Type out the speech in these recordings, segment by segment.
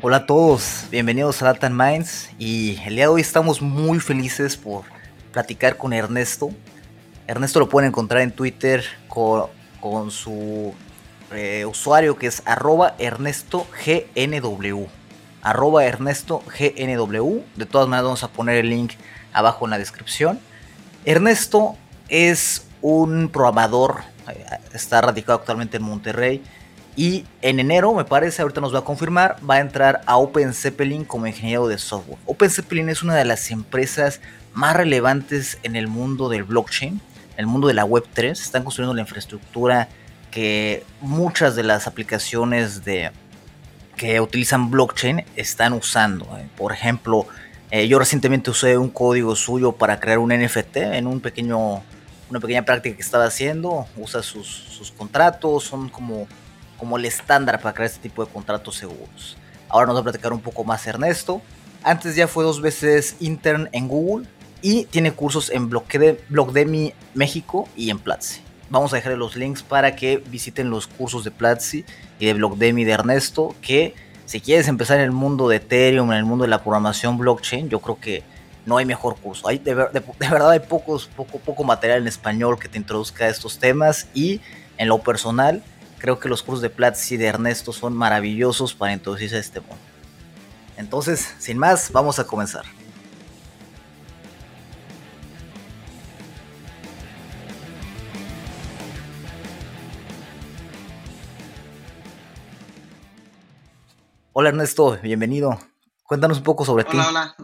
Hola a todos, bienvenidos a Data Minds y el día de hoy estamos muy felices por platicar con Ernesto. Ernesto lo pueden encontrar en Twitter con, su eh, usuario que es arroba ErnestoGNW. ErnestoGNW. De todas maneras vamos a poner el link abajo en la descripción. Ernesto es un programador, eh, está radicado actualmente en Monterrey y en enero, me parece, ahorita nos va a confirmar, va a entrar a Open Zeppelin como ingeniero de software. Open Zeppelin es una de las empresas más relevantes en el mundo del blockchain, en el mundo de la Web3. Están construyendo la infraestructura que muchas de las aplicaciones de, que utilizan blockchain están usando. Eh. Por ejemplo, eh, yo recientemente usé un código suyo para crear un NFT en un pequeño, una pequeña práctica que estaba haciendo. Usa sus, sus contratos, son como como el estándar para crear este tipo de contratos seguros. Ahora nos va a platicar un poco más Ernesto. Antes ya fue dos veces intern en Google y tiene cursos en Blockdemi México y en Platzi. Vamos a dejar los links para que visiten los cursos de Platzi y de Blockdemi de Ernesto, que si quieres empezar en el mundo de Ethereum, en el mundo de la programación blockchain, yo creo que no hay mejor curso. Hay, de, verdad hay pocos, poco, poco material en español que te introduzca a estos temas y en lo personal Creo que los cursos de Platzi y de Ernesto son maravillosos para introducirse a este mundo. Entonces, sin más, vamos a comenzar. Hola Ernesto, bienvenido. Cuéntanos un poco sobre ti. Hola, hola.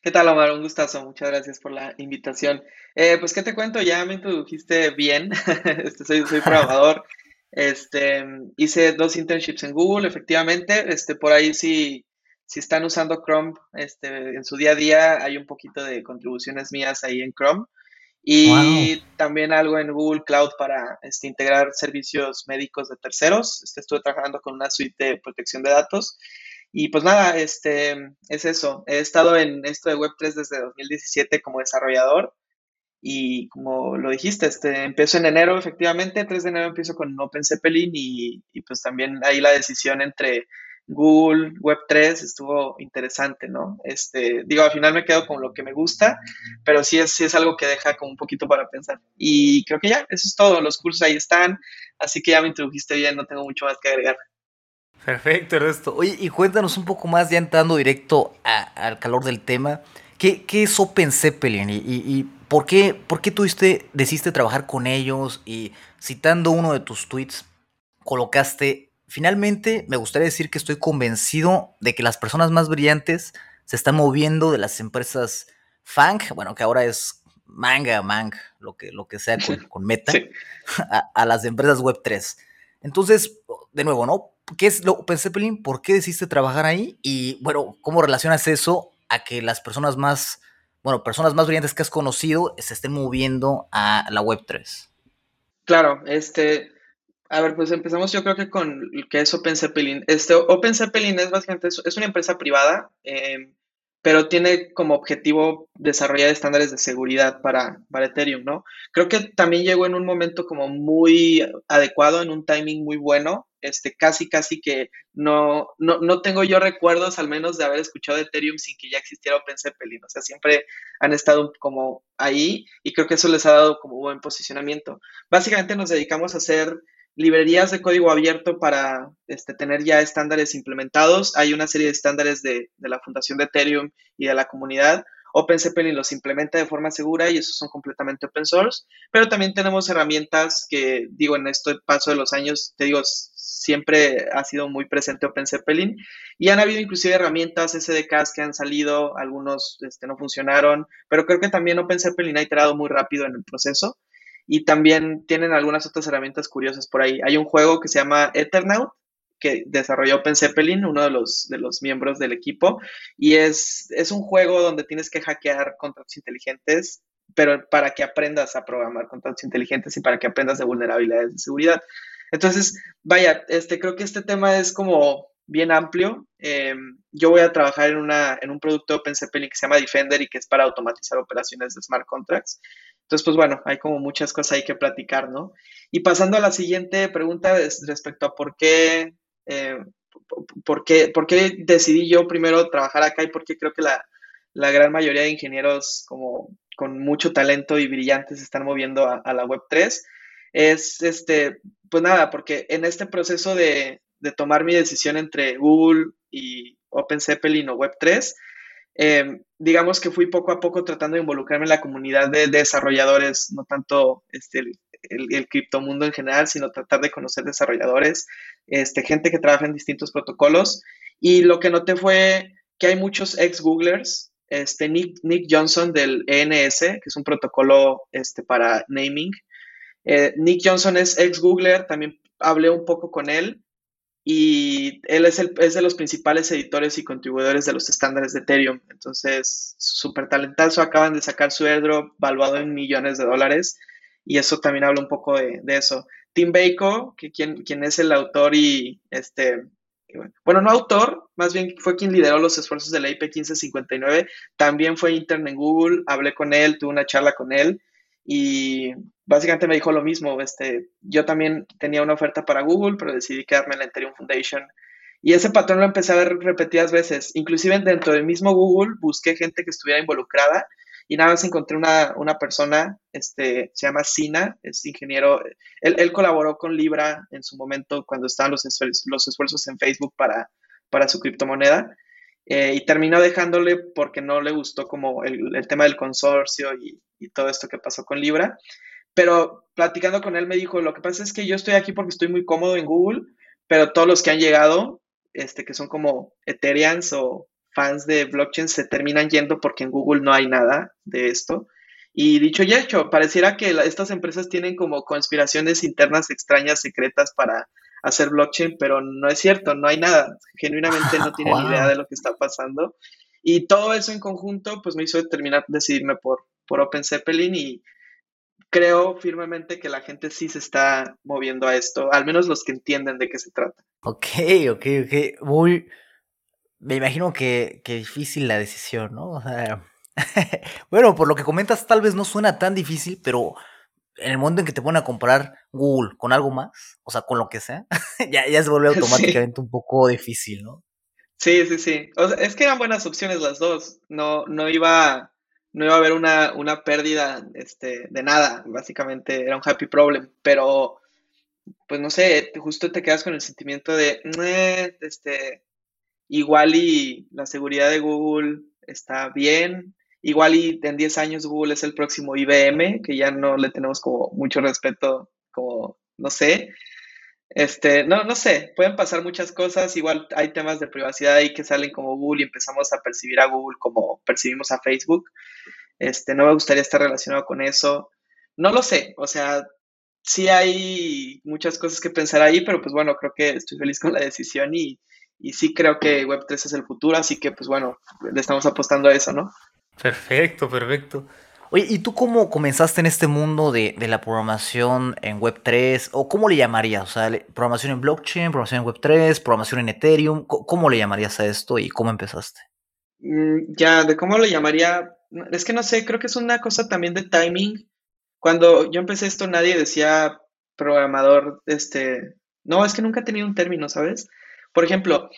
¿Qué tal, Omar? Un gustazo. Muchas gracias por la invitación. Eh, pues, ¿qué te cuento? Ya me introdujiste bien. este, soy, soy programador. Este, hice dos internships en Google, efectivamente. Este, por ahí si, si están usando Chrome este, en su día a día, hay un poquito de contribuciones mías ahí en Chrome. Y también algo en Google Cloud para este, integrar servicios médicos de terceros. Este, estuve trabajando con una suite de protección de datos. Y pues nada, este, es eso. He estado en esto de Web3 desde 2017 como desarrollador. Y como lo dijiste, este, empiezo en enero, efectivamente, 3 de enero empiezo con Open Zeppelin y, y pues también ahí la decisión entre Google, Web3 estuvo interesante, ¿no? Este, digo, al final me quedo con lo que me gusta, pero sí es, sí es algo que deja como un poquito para pensar. Y creo que ya, eso es todo, los cursos ahí están, así que ya me introdujiste bien, no tengo mucho más que agregar. Perfecto, Ernesto. Oye, y cuéntanos un poco más, ya entrando directo al calor del tema, ¿qué, qué es Open Zeppelin y, y ¿Por qué, ¿Por qué tuviste, decidiste trabajar con ellos? Y citando uno de tus tweets, colocaste, finalmente me gustaría decir que estoy convencido de que las personas más brillantes se están moviendo de las empresas Fang, bueno, que ahora es Manga, Mang, lo que, lo que sea con, Meta, a, las empresas Web3. Entonces, de nuevo, ¿no? ¿Qué es lo Zeppelin? ¿Por qué decidiste trabajar ahí? Y bueno, ¿cómo relacionas eso a que las personas más bueno, personas más brillantes que has conocido se estén moviendo a la Web3? Claro, este, a ver, pues empezamos yo creo que con que es Open Zeppelin. Este, Open Zeppelin es básicamente, es una empresa privada, em, pero tiene como objetivo desarrollar estándares de seguridad para, para Ethereum, ¿no? Creo que también llegó en un momento como muy adecuado, en un timing muy bueno, este, casi, casi que no, no, no tengo yo recuerdos al menos de haber escuchado Ethereum sin que ya existiera Open Zeppelin, o sea, siempre han estado como ahí y creo que eso les ha dado como buen posicionamiento. Básicamente nos dedicamos a hacer librerías de código abierto para este, tener ya estándares implementados. Hay una serie de estándares de, de la fundación de Ethereum y de la comunidad. OpenZeppelin los implementa de forma segura y esos son completamente open source, pero también tenemos herramientas que, digo, en este paso de los años, te digo, siempre ha sido muy presente OpenZeppelin y han habido inclusive herramientas SDKs que han salido, algunos este, no funcionaron, pero creo que también OpenZeppelin ha iterado muy rápido en el proceso y también tienen algunas otras herramientas curiosas por ahí. Hay un juego que se llama Eternaut, que desarrolló Open Zeppelin, uno de los, de los miembros del equipo, y es, es un juego donde tienes que hackear contratos inteligentes, pero para que aprendas a programar contratos inteligentes y para que aprendas de vulnerabilidades de seguridad. Entonces, vaya, este, creo que este tema es como bien amplio. Em, yo voy a trabajar en, una, en un producto Open Zeppelin que se llama Defender y que es para automatizar operaciones de smart contracts. Entonces, pues bueno, hay como muchas cosas ahí que platicar, ¿no? Y pasando a la siguiente pregunta respecto a por qué, eh, por qué, por qué decidí yo primero trabajar acá y por qué creo que la, gran mayoría de ingenieros como con mucho talento y brillantes se están moviendo a, la Web3, es este, pues nada, porque en este proceso de, de tomar mi decisión entre Google y OpenZeppelin o Web3, em, digamos que fui poco a poco tratando de involucrarme en la comunidad de desarrolladores, no tanto este, el, criptomundo en general, sino tratar de conocer desarrolladores, este, gente que trabaja en distintos protocolos. Y lo que noté fue que hay muchos ex-Googlers, este, Nick, Nick, Johnson del ENS, que es un protocolo este, para naming. Eh, Nick Johnson es ex-Googler, también hablé un poco con él y él es, el, es de los principales editores y contribuidores de los estándares de Ethereum. Entonces, súper talentazo, acaban de sacar su airdrop valuado en millones de dólares y eso también habla un poco de, eso. Tim Bako, que quien, es el autor y este, bueno, no autor, más bien fue quien lideró los esfuerzos de la IP 1559, también fue intern en Google, hablé con él, tuve una charla con él y básicamente me dijo lo mismo, este, yo también tenía una oferta para Google, pero decidí quedarme en la Ethereum Foundation. Y ese patrón lo empecé a ver repetidas veces, inclusive dentro del mismo Google busqué gente que estuviera involucrada y nada más encontré una, una persona, este, se llama Sina, es ingeniero, él, él, colaboró con Libra en su momento cuando estaban los, esfuerzos, los esfuerzos en Facebook para, para su criptomoneda, eh, y terminó dejándole porque no le gustó como el, tema del consorcio y, y, todo esto que pasó con Libra. Pero platicando con él me dijo, lo que pasa es que yo estoy aquí porque estoy muy cómodo en Google, pero todos los que han llegado, este, que son como Ethereans o fans de blockchain se terminan yendo porque en Google no hay nada de esto. Y dicho y hecho, pareciera que estas empresas tienen como conspiraciones internas extrañas, secretas para hacer blockchain, pero no es cierto, no hay nada. Genuinamente no tienen idea de lo que está pasando. Y todo eso en conjunto, pues me hizo determinar, decidirme por, por Open Zeppelin y creo firmemente que la gente sí se está moviendo a esto, al menos los que entienden de qué se trata. Ok, ok, ok. Muy, me imagino que, que difícil la decisión, ¿no? O sea, bueno, por lo que comentas, tal vez no suena tan difícil, pero en el momento en que te ponen a comparar Google con algo más, o sea, con lo que sea, ya, ya se vuelve automáticamente un poco difícil, ¿no? Sí, sí, sí. O sea, es que eran buenas opciones las dos. No, no iba, no iba a haber una, una pérdida este, de nada. Básicamente era un happy problem. Pero, pues no sé, justo te quedas con el sentimiento de, este, igual y la seguridad de Google está bien, igual y en 10 años Google es el próximo IBM, que ya no le tenemos como mucho respeto, como, no sé. Este, no, no sé, pueden pasar muchas cosas, igual hay temas de privacidad ahí que salen como Google y empezamos a percibir a Google como percibimos a Facebook. Este, no me gustaría estar relacionado con eso. No lo sé, o sea, sí hay muchas cosas que pensar ahí, pero pues bueno, creo que estoy feliz con la decisión y, y sí creo que Web3 es el futuro, así que pues bueno, le estamos apostando a eso, ¿no? Perfecto, perfecto. Oye, ¿y tú cómo comenzaste en este mundo de, la programación en Web3? ¿O cómo le llamarías? O sea, programación en blockchain, programación en Web3, programación en Ethereum. ¿Cómo le llamarías a esto y cómo empezaste? Mm, ya, de cómo le llamaría, es que no sé, creo que es una cosa también de timing. Cuando yo empecé esto nadie decía programador, este, no, es que nunca he tenido un término, ¿sabes? Por ejemplo,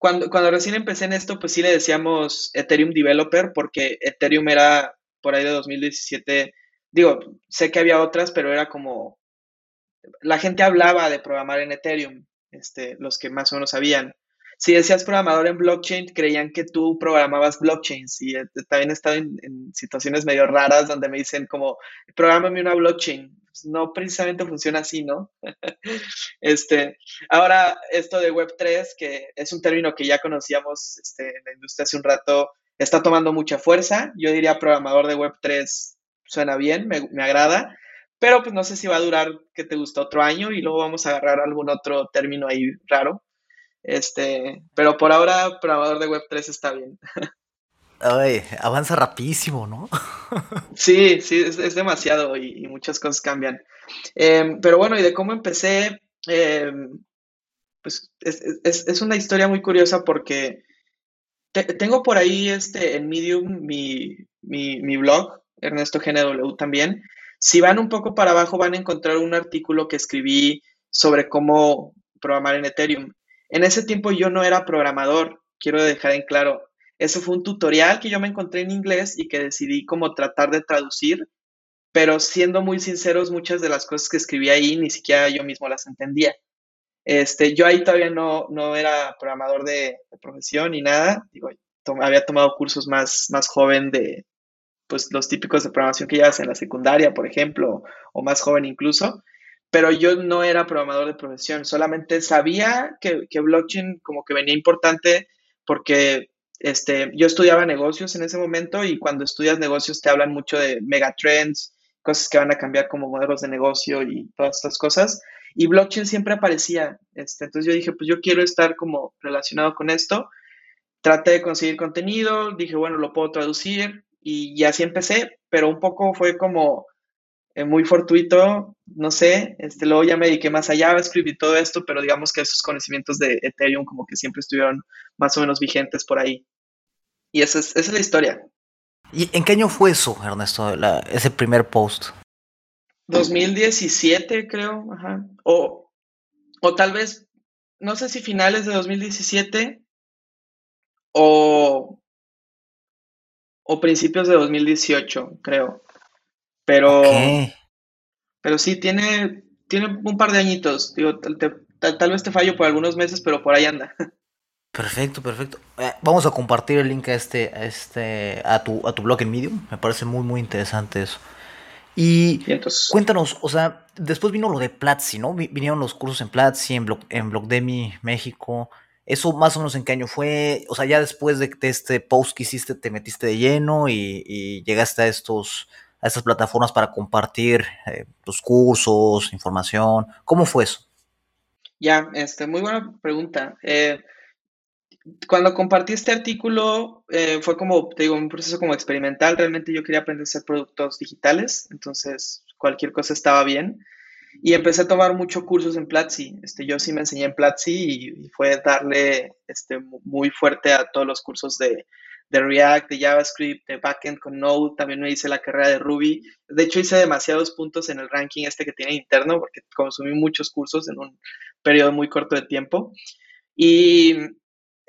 cuando, cuando recién empecé en esto, pues sí le decíamos Ethereum Developer porque Ethereum era por ahí de 2017. Digo, sé que había otras, pero era como la gente hablaba de programar en Ethereum, este, los que más o menos sabían. Si decías programador en blockchain, creían que tú programabas blockchains. Y eh, también he estado en, situaciones medio raras donde me dicen como, prográmame una blockchain no precisamente funciona así, ¿no? este, ahora, esto de Web3, que es un término que ya conocíamos este, en la industria hace un rato, está tomando mucha fuerza. Yo diría programador de Web3 suena bien, me, me agrada, pero pues no sé si va a durar que te gusta otro año y luego vamos a agarrar algún otro término ahí raro. Este, pero por ahora, programador de Web3 está bien. Ay, avanza rapidísimo, ¿no? sí, sí, es, demasiado y, muchas cosas cambian. Em, pero bueno, y de cómo empecé, em, pues es, una historia muy curiosa porque tengo por ahí este, en Medium mi, mi, blog, Ernesto GNW también. Si van un poco para abajo van a encontrar un artículo que escribí sobre cómo programar en Ethereum. En ese tiempo yo no era programador, quiero dejar en claro. Eso fue un tutorial que yo me encontré en inglés y que decidí como tratar de traducir, pero siendo muy sinceros, muchas de las cosas que escribí ahí ni siquiera yo mismo las entendía. Este, yo ahí todavía no, no era programador de, profesión ni nada. Había tomado cursos más, más joven de pues, los típicos de programación que llevas en la secundaria, por ejemplo, o más joven incluso. Pero yo no era programador de profesión, solamente sabía que, que blockchain como que venía importante porque este, yo estudiaba negocios en ese momento y cuando estudias negocios te hablan mucho de megatrends, cosas que van a cambiar como modelos de negocio y todas estas cosas. Y blockchain siempre aparecía. Este, entonces yo dije, pues yo quiero estar como relacionado con esto. Traté de conseguir contenido, dije, bueno, lo puedo traducir y, así empecé, pero un poco fue como muy fortuito, no sé, este, luego ya me dediqué más a JavaScript y todo esto, pero digamos que esos conocimientos de Ethereum como que siempre estuvieron más o menos vigentes por ahí. Y esa es, esa es la historia. ¿Y en qué año fue eso, Ernesto, ese primer post? 2017, creo, ajá. O, o tal vez, no sé si finales de 2017 o, o principios de 2018, creo. Pero, pero sí, tiene, tiene un par de añitos. Digo, tal, vez te fallo por algunos meses, pero por ahí anda. Perfecto, perfecto. Eh, vamos a compartir el link a este, a este, a tu, a tu blog en Medium. Me parece muy, muy interesante eso. Y, cuéntanos, o sea, después vino lo de Platzi, ¿no? Vinieron los cursos en Platzi, en, Block, en Blockdemi, México. ¿Eso más o menos en qué año fue? O sea, ya después de, este post que hiciste, te metiste de lleno y, llegaste a estos a estas plataformas para compartir eh, tus cursos, información. ¿Cómo fue eso? Ya, este, muy buena pregunta. Eh, cuando compartí este artículo eh, fue como, te digo, un proceso como experimental. Realmente yo quería aprender a hacer productos digitales, entonces cualquier cosa estaba bien. Y empecé a tomar muchos cursos en Platzi. Este, yo sí me enseñé en Platzi y, fue darle este, muy fuerte a todos los cursos de, de React, de JavaScript, de backend con Node. También me hice la carrera de Ruby. De hecho, hice demasiados puntos en el ranking este que tiene interno porque consumí muchos cursos en un periodo muy corto de tiempo. Y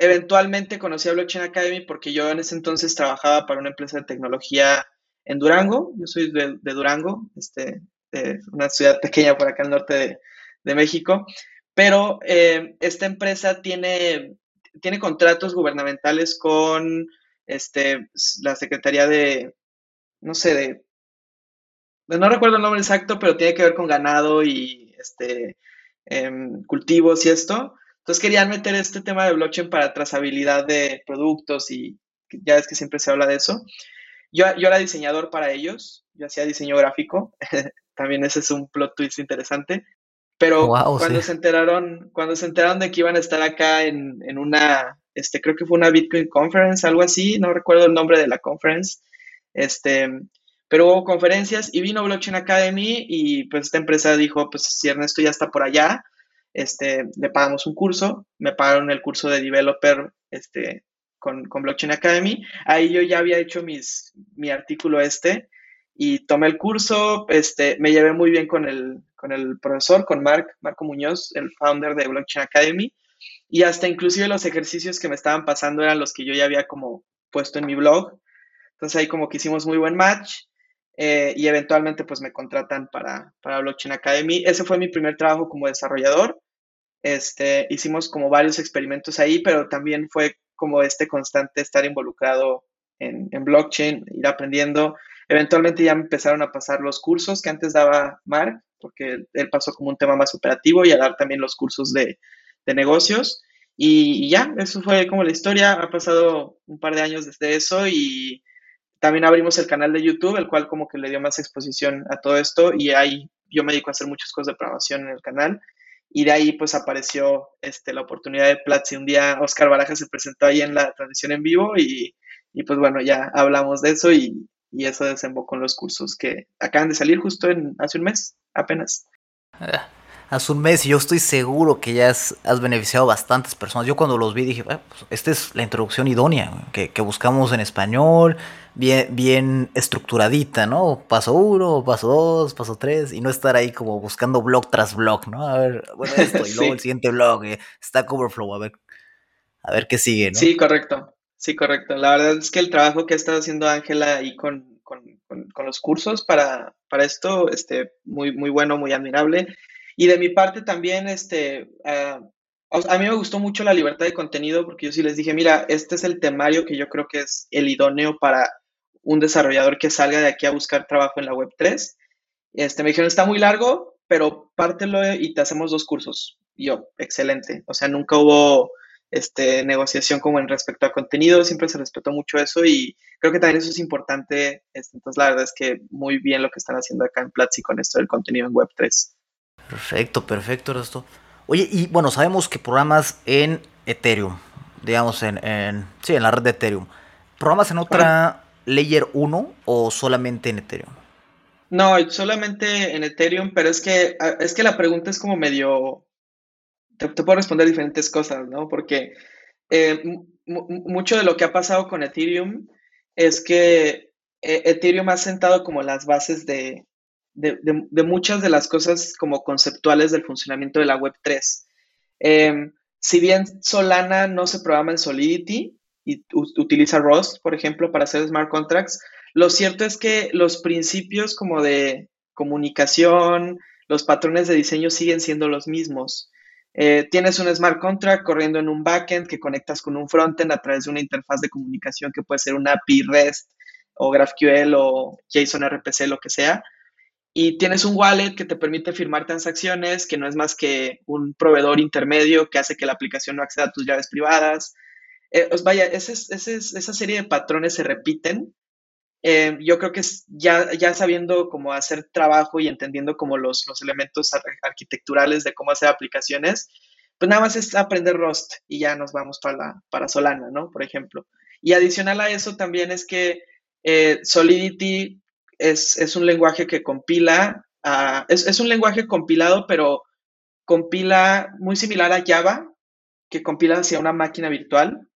Eventualmente conocí a Blockchain Academy porque yo en ese entonces trabajaba para una empresa de tecnología en Durango. Yo soy de, Durango, este, una ciudad pequeña por acá al norte de, México. Pero eh, esta empresa tiene, tiene contratos gubernamentales con este, la Secretaría de, no sé, de, no recuerdo el nombre exacto, pero tiene que ver con ganado y este, em, cultivos y esto. Entonces querían meter este tema de blockchain para trazabilidad de productos y ya es que siempre se habla de eso. Yo, yo era diseñador para ellos, yo hacía diseño gráfico, también ese es un plot twist interesante. Pero cuando se enteraron, cuando se enteraron de que iban a estar acá en, en, una, este, creo que fue una Bitcoin Conference, algo así, no recuerdo el nombre de la conference, este, pero hubo conferencias y vino Blockchain Academy y pues esta empresa dijo, pues si Ernesto ya está por allá, este, le pagamos un curso, me pagaron el curso de developer este, con, Blockchain Academy. Ahí yo ya había hecho mis, mi artículo este y tomé el curso, este, me llevé muy bien con el, con el profesor, con Mark, Marco Muñoz, el founder de Blockchain Academy, y hasta inclusive los ejercicios que me estaban pasando eran los que yo ya había como puesto en mi blog. Entonces ahí como que hicimos muy buen match eh, y eventualmente pues me contratan para, para Blockchain Academy. Ese fue mi primer trabajo como desarrollador. Este, hicimos como varios experimentos ahí, pero también fue como este constante estar involucrado en, en blockchain, ir aprendiendo. Eventualmente ya empezaron a pasar los cursos que antes daba Mark, porque él pasó como un tema más operativo y a dar también los cursos de, de negocios. Y, ya, eso fue como la historia. Ha pasado un par de años desde eso y también abrimos el canal de YouTube, el cual como que le dio más exposición a todo esto y ahí yo me dedico a hacer muchas cosas de programación en el canal y de ahí pues apareció este, la oportunidad de Platzi. Un día Oscar Baraja se presentó ahí en la transmisión en vivo y, y pues bueno, ya hablamos de eso y, y, eso desembocó en los cursos que acaban de salir justo en hace un mes, apenas. Ah, hace un mes y yo estoy seguro que ya has, beneficiado a bastantes personas. Yo cuando los vi dije, ah, pues, esta es la introducción idónea que, que, buscamos en español, bien, bien estructuradita, ¿no? Paso uno, paso dos, paso tres, y no estar ahí como buscando blog tras blog, ¿no? A ver, bueno, esto, y luego el siguiente blog, eh, Stack Overflow, a ver, a ver qué sigue, ¿no? Sí, correcto. Sí, correcto. La verdad es que el trabajo que ha estado haciendo Ángela ahí con, con, con, los cursos para, para esto, este, muy, muy bueno, muy admirable. Y de mi parte también, este, uh, a mí me gustó mucho la libertad de contenido porque yo sí les dije, mira, este es el temario que yo creo que es el idóneo para un desarrollador que salga de aquí a buscar trabajo en la web 3. Este, me dijeron, está muy largo, pero pártelo y te hacemos dos cursos. Y yo, excelente. O sea, nunca hubo este, negociación como en respecto a contenido, siempre se respetó mucho eso y creo que también eso es importante. Este, entonces, la verdad es que muy bien lo que están haciendo acá en Platzi con esto del contenido en Web3. Perfecto, perfecto, esto. Oye, y bueno, sabemos que programas en Ethereum, digamos, en, en, sí, en la red de Ethereum. ¿Programas en otra Layer 1 o solamente en Ethereum? No, solamente en Ethereum, pero es que, es que la pregunta es como medio te, puedo responder diferentes cosas, ¿no? Porque eh, mucho de lo que ha pasado con Ethereum es que eh, Ethereum ha sentado como las bases de, muchas de las cosas como conceptuales del funcionamiento de la Web3. Em, si bien Solana no se programa en Solidity y utiliza Rust, por ejemplo, para hacer smart contracts, lo cierto es que los principios como de comunicación, los patrones de diseño siguen siendo los mismos. Eh, tienes un smart contract corriendo en un backend que conectas con un frontend a través de una interfaz de comunicación que puede ser una API REST o GraphQL o JSON RPC, lo que sea. Y tienes un wallet que te permite firmar transacciones, que no es más que un proveedor intermedio que hace que la aplicación no acceda a tus llaves privadas. Eh, vaya, esa serie de patrones se repiten eh, yo creo que ya, ya sabiendo cómo hacer trabajo y entendiendo como los, los elementos arquitecturales de cómo hacer aplicaciones, pues nada más es aprender Rust y ya nos vamos para, para Solana, ¿no? Por ejemplo. Y adicional a eso también es que eh, Solidity es, es, un lenguaje que compila, es, es un lenguaje compilado, pero compila muy similar a Java, que compila hacia una máquina virtual.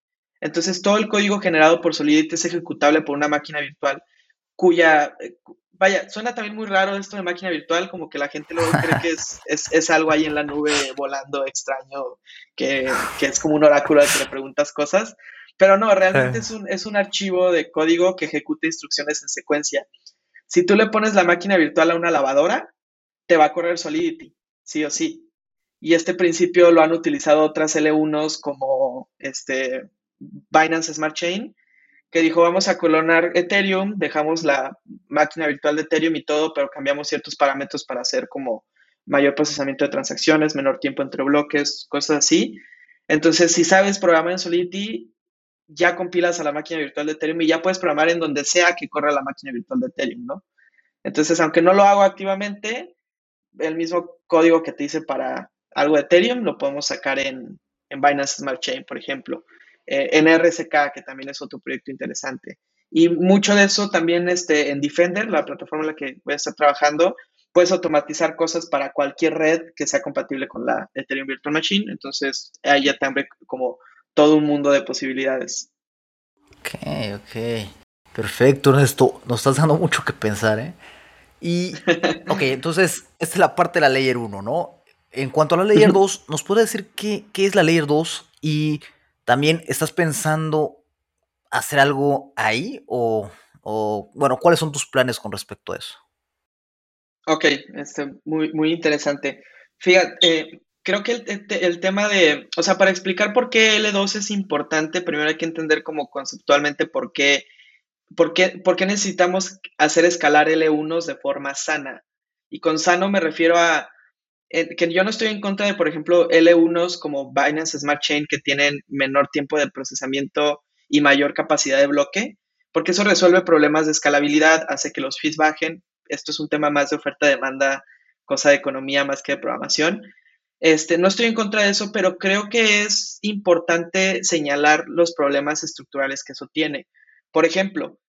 Entonces, todo el código generado por Solidity es ejecutable por una máquina virtual cuya, eh, vaya, suena también muy raro esto de máquina virtual, como que la gente luego cree que es, es, algo ahí en la nube volando extraño, que, que, es como un oráculo al que le preguntas cosas, pero no, realmente es un, es un archivo de código que ejecuta instrucciones en secuencia. Si tú le pones la máquina virtual a una lavadora, te va a correr Solidity, sí o sí. Y este principio lo han utilizado otras L1s como este, Binance Smart Chain, que dijo vamos a colonar Ethereum, dejamos la máquina virtual de Ethereum y todo, pero cambiamos ciertos parámetros para hacer como mayor procesamiento de transacciones, menor tiempo entre bloques, cosas así. Entonces, si sabes programar en Solidity, ya compilas a la máquina virtual de Ethereum y ya puedes programar en donde sea que corra la máquina virtual de Ethereum, ¿no? Entonces, aunque no lo hago activamente, el mismo código que te hice para algo de Ethereum lo podemos sacar en, en Binance Smart Chain, por ejemplo en eh, RSK, que también es otro proyecto interesante. Y mucho de eso también este, en Defender, la plataforma en la que voy a estar trabajando, puedes automatizar cosas para cualquier red que sea compatible con la Ethereum Virtual Machine. Entonces, ahí ya también como todo un mundo de posibilidades. Ok, ok. Perfecto, Ernesto. Nos estás dando mucho que pensar, ¿eh? Y, ok, entonces, esta es la parte de la Layer 1, ¿no? En cuanto a la Layer 2, ¿nos puede decir qué, qué es la Layer 2 y ¿También estás pensando hacer algo ahí o, bueno, cuáles son tus planes con respecto a eso? Ok, este, muy, muy interesante. Fíjate, eh, creo que el, tema de, o sea, para explicar por qué L2 es importante, primero hay que entender como conceptualmente por qué, por qué, por qué necesitamos hacer escalar L1 de forma sana. Y con sano me refiero a que yo no estoy en contra de, por ejemplo, L1s como Binance Smart Chain que tienen menor tiempo de procesamiento y mayor capacidad de bloque, porque eso resuelve problemas de escalabilidad, hace que los fees bajen. Esto es un tema más de oferta-demanda, cosa de economía más que de programación. Este, no estoy en contra de eso, pero creo que es importante señalar los problemas estructurales que eso tiene. Por ejemplo,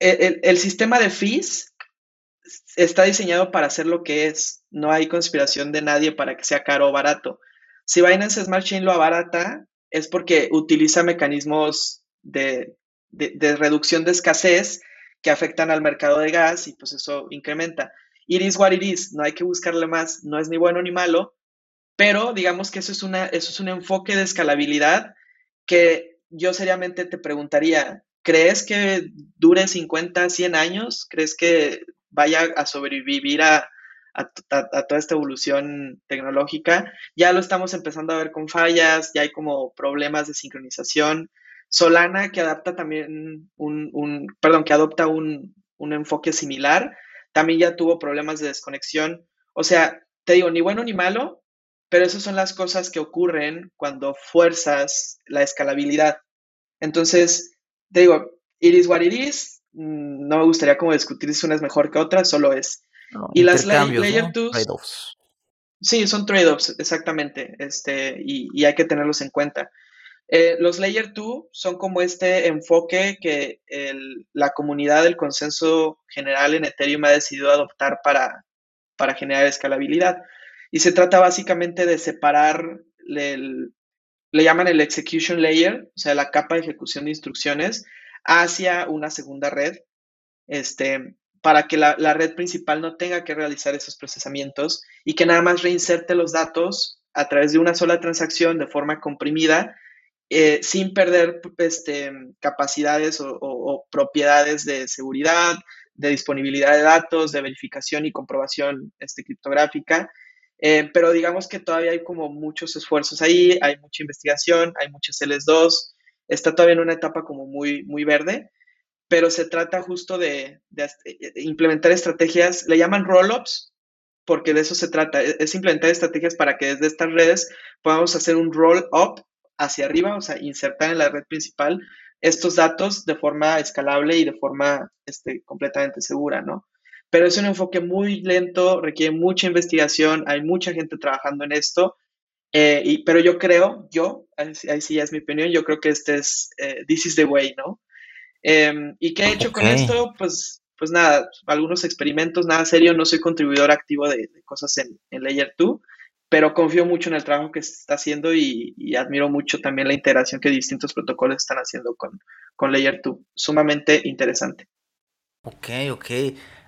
el, sistema de fees está diseñado para hacer lo que es. No hay conspiración de nadie para que sea caro o barato. Si Binance Smart Chain lo abarata, es porque utiliza mecanismos de, de, reducción de escasez que afectan al mercado de gas y pues eso incrementa. It is what it is, no hay que buscarle más, no es ni bueno ni malo, pero digamos que eso es, una, eso es un enfoque de escalabilidad que yo seriamente te preguntaría, ¿crees que dure 50, 100 años? ¿Crees que vaya a sobrevivir a, toda esta evolución tecnológica? Ya lo estamos empezando a ver con fallas, ya hay como problemas de sincronización. Solana, que adapta también un, perdón, que adopta un, un enfoque similar, también ya tuvo problemas de desconexión. O sea, te digo, ni bueno ni malo, pero esas son las cosas que ocurren cuando fuerzas la escalabilidad. Entonces, te digo, it is what it is. Mm, no me gustaría como discutir si una es mejor que otra, solo es. y las layer 2 Sí, son trade-offs, exactamente. Este, y, hay que tenerlos en cuenta. Eh, los Layer 2 son como este enfoque que la comunidad del consenso general en Ethereum ha decidido adoptar para, para generar escalabilidad. Y se trata básicamente de separar el, le llaman el execution layer, o sea, la capa de ejecución de instrucciones, hacia una segunda red, este, para que la, red principal no tenga que realizar esos procesamientos y que nada más reinserte los datos a través de una sola transacción de forma comprimida, eh, sin perder este, capacidades o, propiedades de seguridad, de disponibilidad de datos, de verificación y comprobación este, criptográfica eh, pero digamos que todavía hay como muchos esfuerzos ahí, hay mucha investigación, hay muchos LS2, está todavía en una etapa como muy, muy verde, pero se trata justo de, implementar estrategias, le llaman roll-ups, porque de eso se trata, e, es implementar estrategias para que desde estas redes podamos hacer un roll-up hacia arriba, o sea, insertar en la red principal estos datos de forma escalable y de forma este, completamente segura, ¿no? pero es un enfoque muy lento, requiere mucha investigación, hay mucha gente trabajando en esto, eh, y, pero yo creo, yo, ahí, sí ya es mi opinión, yo creo que este es, eh, this is the way, ¿no? Em, ¿Y qué he hecho con esto? Pues, pues nada, algunos experimentos, nada serio, no soy contribuidor activo de, cosas en, en, Layer 2, pero confío mucho en el trabajo que se está haciendo y, admiro mucho también la integración que distintos protocolos están haciendo con, con Layer 2. Sumamente interesante. Ok, ok.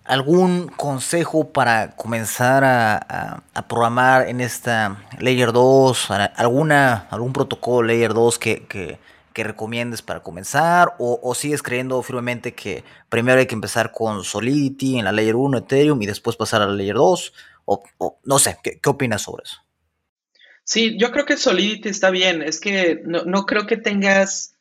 ¿Algún consejo para comenzar a, programar en esta Layer 2? ¿Alguna, ¿Algún protocolo Layer 2 que, que, recomiendes para comenzar? O, sigues creyendo firmemente que primero hay que empezar con Solidity en la Layer 1 Ethereum y después pasar a la Layer 2? No sé, ¿qué, opinas sobre eso? Sí, yo creo que Solidity está bien. Es que no, no creo que tengas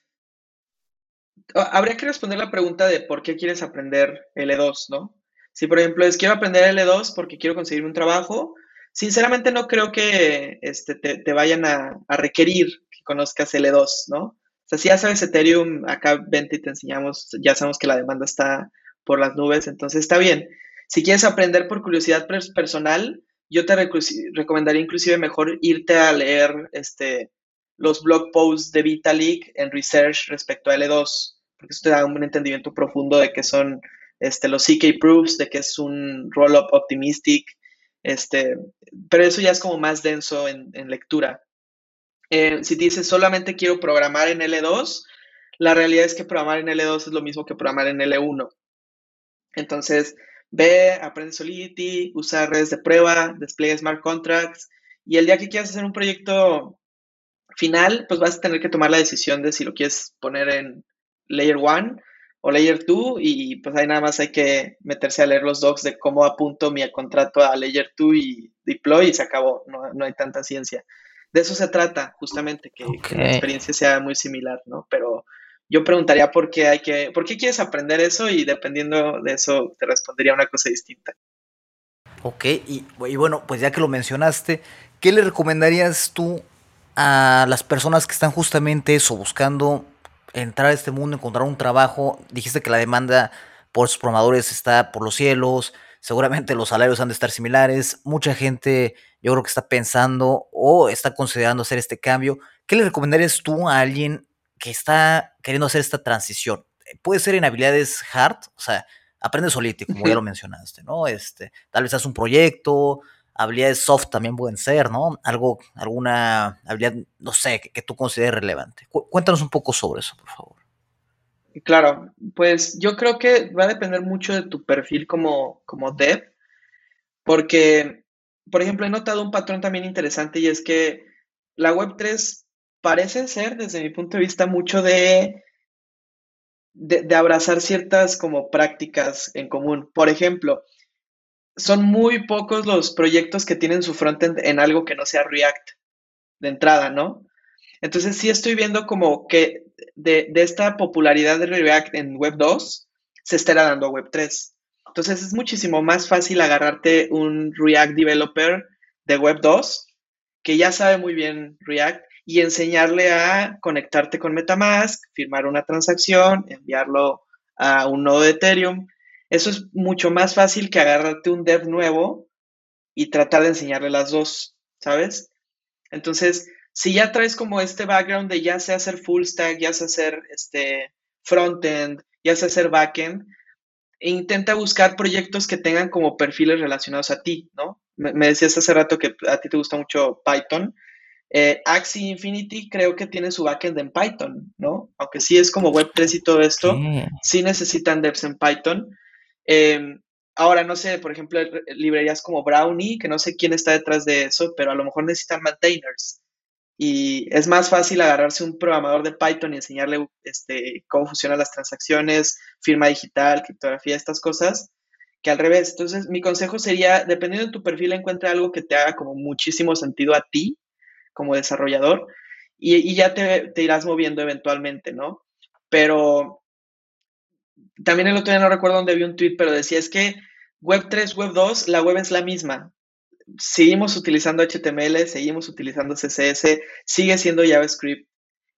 habría que responder la pregunta de por qué quieres aprender L2, ¿no? Si, por ejemplo, es quiero aprender L2 porque quiero conseguir un trabajo, sinceramente no creo que este, te, vayan a, requerir que conozcas L2, ¿no? O sea, si ya sabes Ethereum, acá vente y te enseñamos, ya sabemos que la demanda está por las nubes, entonces está bien. Si quieres aprender por curiosidad personal, yo te recomendaría inclusive mejor irte a leer este, los blog posts de Vitalik en research respecto a L2, porque eso te da un entendimiento profundo de qué son este, los CK proofs, de que es un roll-up optimistic, este, pero eso ya es como más denso en, lectura. Eh, si dices solamente quiero programar en L2, la realidad es que programar en L2 es lo mismo que programar en L1. Entonces, ve, aprende Solidity, usa redes de prueba, despliegue smart contracts, y el día que quieras hacer un proyecto final, pues vas a tener que tomar la decisión de si lo quieres poner en Layer 1 o Layer 2 y pues ahí nada más hay que meterse a leer los docs de cómo apunto mi contrato a Layer 2 y deploy y se acabó, no, hay tanta ciencia. De eso se trata, justamente, que, la experiencia sea muy similar, ¿no? Pero yo preguntaría por qué hay que, por qué quieres aprender eso y dependiendo de eso te respondería una cosa distinta. Ok, y, bueno, pues ya que lo mencionaste, ¿qué le recomendarías tú a las personas que están justamente eso, buscando entrar a este mundo, encontrar un trabajo. Dijiste que la demanda por sus programadores está por los cielos, seguramente los salarios han de estar similares. Mucha gente yo creo que está pensando o está considerando hacer este cambio. ¿Qué le recomendarías tú a alguien que está queriendo hacer esta transición? Puede ser en habilidades hard, o sea, aprende solito, como ya lo mencionaste, ¿no? Este, tal vez haces un proyecto, habilidades soft también pueden ser, ¿no? Algo, alguna habilidad, no sé, que, tú consideres relevante. cuéntanos un poco sobre eso, por favor. Claro, pues yo creo que va a depender mucho de tu perfil como, como dev, porque, por ejemplo, he notado un patrón también interesante y es que la Web3 parece ser, desde mi punto de vista, mucho de, de, de abrazar ciertas como prácticas en común. Por ejemplo, son muy pocos los proyectos que tienen su frontend en algo que no sea React de entrada, ¿no? Entonces sí estoy viendo como que de, esta popularidad de React en Web 2 se estará dando a Web 3. Entonces es muchísimo más fácil agarrarte un React developer de Web 2 que ya sabe muy bien React y enseñarle a conectarte con Metamask, firmar una transacción, enviarlo a un nodo de Ethereum eso es mucho más fácil que agarrarte un dev nuevo y tratar de enseñarle las dos, ¿sabes? Entonces, si ya traes como este background de ya sé hacer full stack, ya sé hacer este frontend, ya sé hacer backend, e intenta buscar proyectos que tengan como perfiles relacionados a ti, ¿no? Me, decías hace rato que a ti te gusta mucho Python. Eh, Axie Infinity creo que tiene su backend en Python, ¿no? Aunque sí es como Web3 y todo esto, sí necesitan devs en Python. Em, ahora, no sé, por ejemplo, librerías como Brownie, que no sé quién está detrás de eso, pero a lo mejor necesitan maintainers. Y es más fácil agarrarse un programador de Python y enseñarle este, cómo funcionan las transacciones, firma digital, criptografía, estas cosas, que al revés. Entonces, mi consejo sería, dependiendo de tu perfil, encuentra algo que te haga como muchísimo sentido a ti como desarrollador y, ya te, irás moviendo eventualmente, ¿no? Pero también el otro día no recuerdo dónde vi un tweet, pero decía es que Web 3, Web 2, la web es la misma. Seguimos utilizando HTML, seguimos utilizando CSS, sigue siendo JavaScript.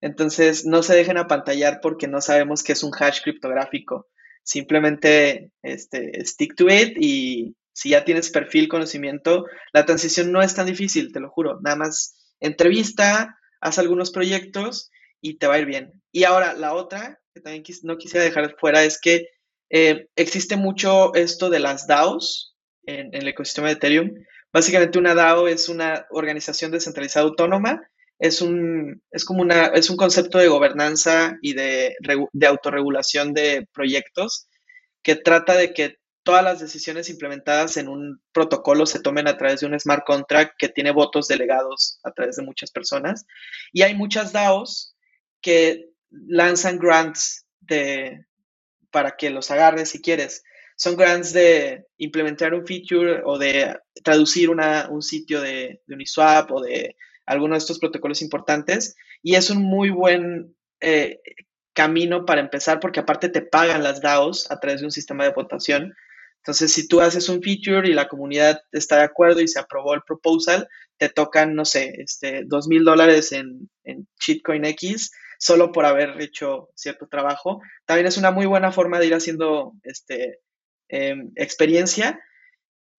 Entonces, no se dejen apantallar porque no sabemos qué es un hash criptográfico. Simplemente este, stick to it y si ya tienes perfil, conocimiento, la transición no es tan difícil, te lo juro. Nada más entrevista, haz algunos proyectos y te va a ir bien. Y ahora, la otra que también no quisiera dejar fuera es que eh, existe mucho esto de las DAOs en, el ecosistema de Ethereum. Básicamente una DAO es una organización descentralizada autónoma, es un, es como una, es un concepto de gobernanza y de, de autorregulación de proyectos que trata de que todas las decisiones implementadas en un protocolo se tomen a través de un smart contract que tiene votos delegados a través de muchas personas. Y hay muchas DAOs que lanzan grants de, para que los agarres si quieres. Son grants de implementar un feature o de traducir un sitio de, Uniswap o de alguno de estos protocolos importantes. Y es un muy buen eh, camino para empezar porque aparte te pagan las DAOs a través de un sistema de votación. Entonces, si tú haces un feature y la comunidad está de acuerdo y se aprobó el proposal, te tocan, no sé, este, dos mil dólares en, en X solo por haber hecho cierto trabajo. También es una muy buena forma de ir haciendo este, em, experiencia.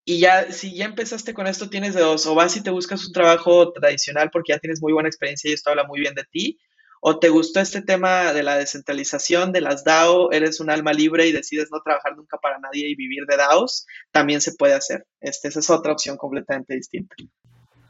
Y ya, si ya empezaste con esto, tienes de dos. O vas y te buscas un trabajo tradicional porque ya tienes muy buena experiencia y esto habla muy bien de ti. O te gustó este tema de la descentralización, de las DAO, eres un alma libre y decides no trabajar nunca para nadie y vivir de DAOs, también se puede hacer. Este, esa es otra opción completamente distinta.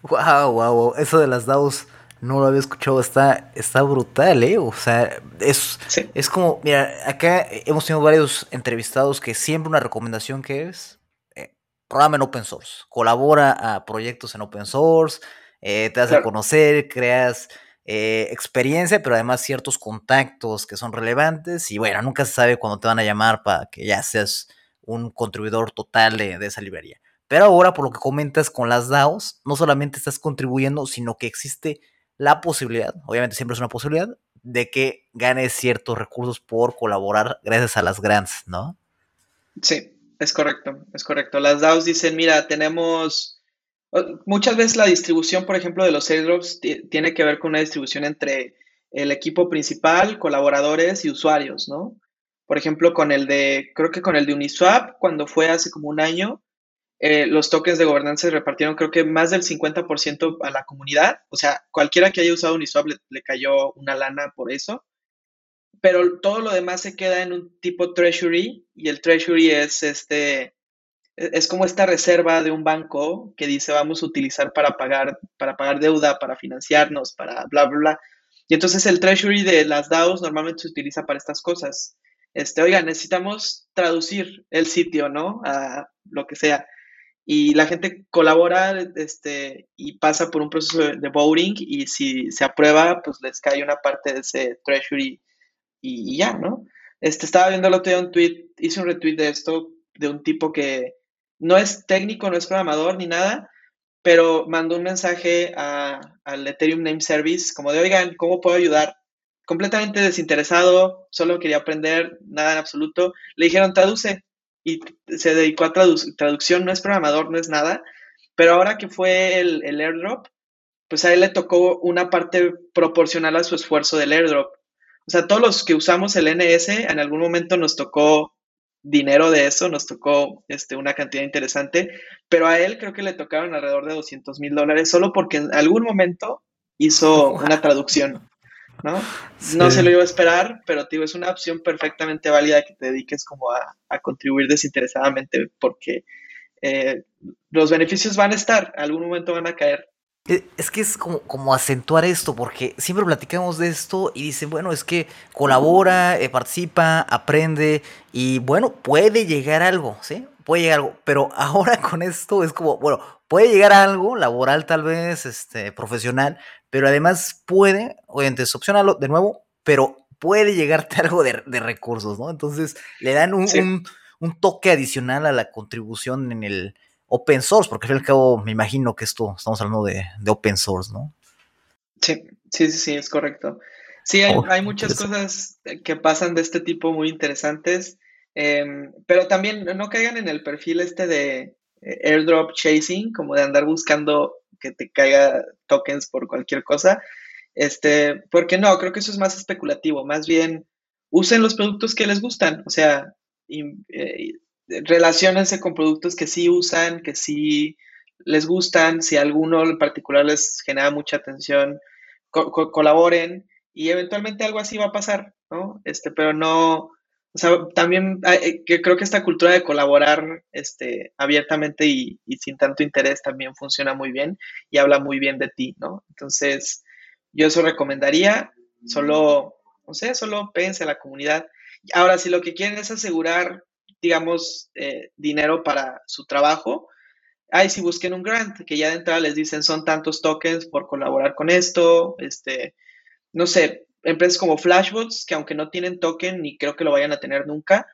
Wow, wow, wow. Eso de las DAOs no lo había escuchado, está, está brutal, ¿eh? O sea, es, es como, mira, acá hemos tenido varios entrevistados que siempre una recomendación que es, eh, programa en open source, colabora a proyectos en open source, eh, te das a conocer, creas eh, experiencia, pero además ciertos contactos que son relevantes y bueno, nunca se sabe cuándo te van a llamar para que ya seas un contribuidor total de, de esa librería. Pero ahora, por lo que comentas con las DAOs, no solamente estás contribuyendo, sino que existe la posibilidad, obviamente siempre es una posibilidad, de que ganes ciertos recursos por colaborar gracias a las grants, ¿no? Sí, es correcto, es correcto. Las DAOs dicen, mira, tenemos, muchas veces la distribución, por ejemplo, de los airdrops tiene que ver con una distribución entre el equipo principal, colaboradores y usuarios, ¿no? Por ejemplo, con el de, creo que con el de Uniswap, cuando fue hace como un año, eh, los tokens de gobernanza se repartieron creo que más del 50% a la comunidad. O sea, cualquiera que haya usado Uniswap le, cayó una lana por eso. pero todo lo demás se queda en un tipo treasury y el treasury es este es como esta reserva de un banco que dice vamos a utilizar para pagar para pagar deuda, para financiarnos, para bla bla bla. Y entonces el treasury de las DAOs normalmente se utiliza para estas cosas. Este, oiga, necesitamos traducir el sitio, ¿no? A lo que sea. Y la gente colabora este, y pasa por un proceso de voting y si se aprueba, pues les cae una parte de ese treasury y, ya, ¿no? Este, estaba viendo el otro día un tweet, hice un retweet de esto, de un tipo que no es técnico, no es programador ni nada, pero mandó un mensaje al Ethereum Name Service como de, oigan, ¿cómo puedo ayudar? Completamente desinteresado, solo quería aprender, nada en absoluto. Le dijeron, traduce. Y se dedicó a traducción, no es programador, no es nada. Pero ahora que fue el, el airdrop, pues a él le tocó una parte proporcional a su esfuerzo del airdrop. O sea, todos los que usamos el NS, en algún momento nos tocó dinero de eso, nos tocó este, una cantidad interesante, pero a él creo que le tocaron alrededor de 200 mil dólares solo porque en algún momento hizo una traducción, ¿no? No se lo iba a esperar, pero digo, es una opción perfectamente válida que te dediques como a, contribuir desinteresadamente porque eh, los beneficios van a estar, algún momento van a caer. Eh, es que es como, como acentuar esto, porque siempre platicamos de esto y dicen, bueno, es que colabora, eh, participa, aprende y bueno, puede llegar algo, ¿sí? Puede llegar algo, pero ahora con esto es como, bueno, puede llegar a algo laboral tal vez, este, profesional, pero además puede, obviamente es opcional de nuevo, pero puede llegarte algo de, recursos, ¿no? Entonces le dan un, un toque adicional a la contribución en el open source, porque al fin y al cabo me imagino que esto, estamos hablando de, open source, ¿no? Sí, sí, sí, sí, es correcto. Sí, hay, oh, muchas cosas que pasan de este tipo muy interesantes, em, pero también no caigan en el perfil este de eh, airdrop chasing, como de andar buscando que te caiga tokens por cualquier cosa, este, porque no, creo que eso es más especulativo, más bien usen los productos que les gustan, o sea, eh, relacionense con productos que sí usan, que sí les gustan, si alguno en particular les genera mucha atención, colaboren y eventualmente algo así va a pasar, ¿no? Este, pero no, o sea, también eh, que creo que esta cultura de colaborar este, abiertamente y, sin tanto interés también funciona muy bien y habla muy bien de ti, ¿no? Entonces, yo eso recomendaría, solo, no sé, solo pense a la comunidad. Ahora, si lo que quieren es asegurar digamos, eh, dinero para su trabajo, ay, si busquen un grant, que ya de entrada les dicen son tantos tokens por colaborar con esto, este, no sé, empresas como Flashbots, que aunque no tienen token, ni creo que lo vayan a tener nunca,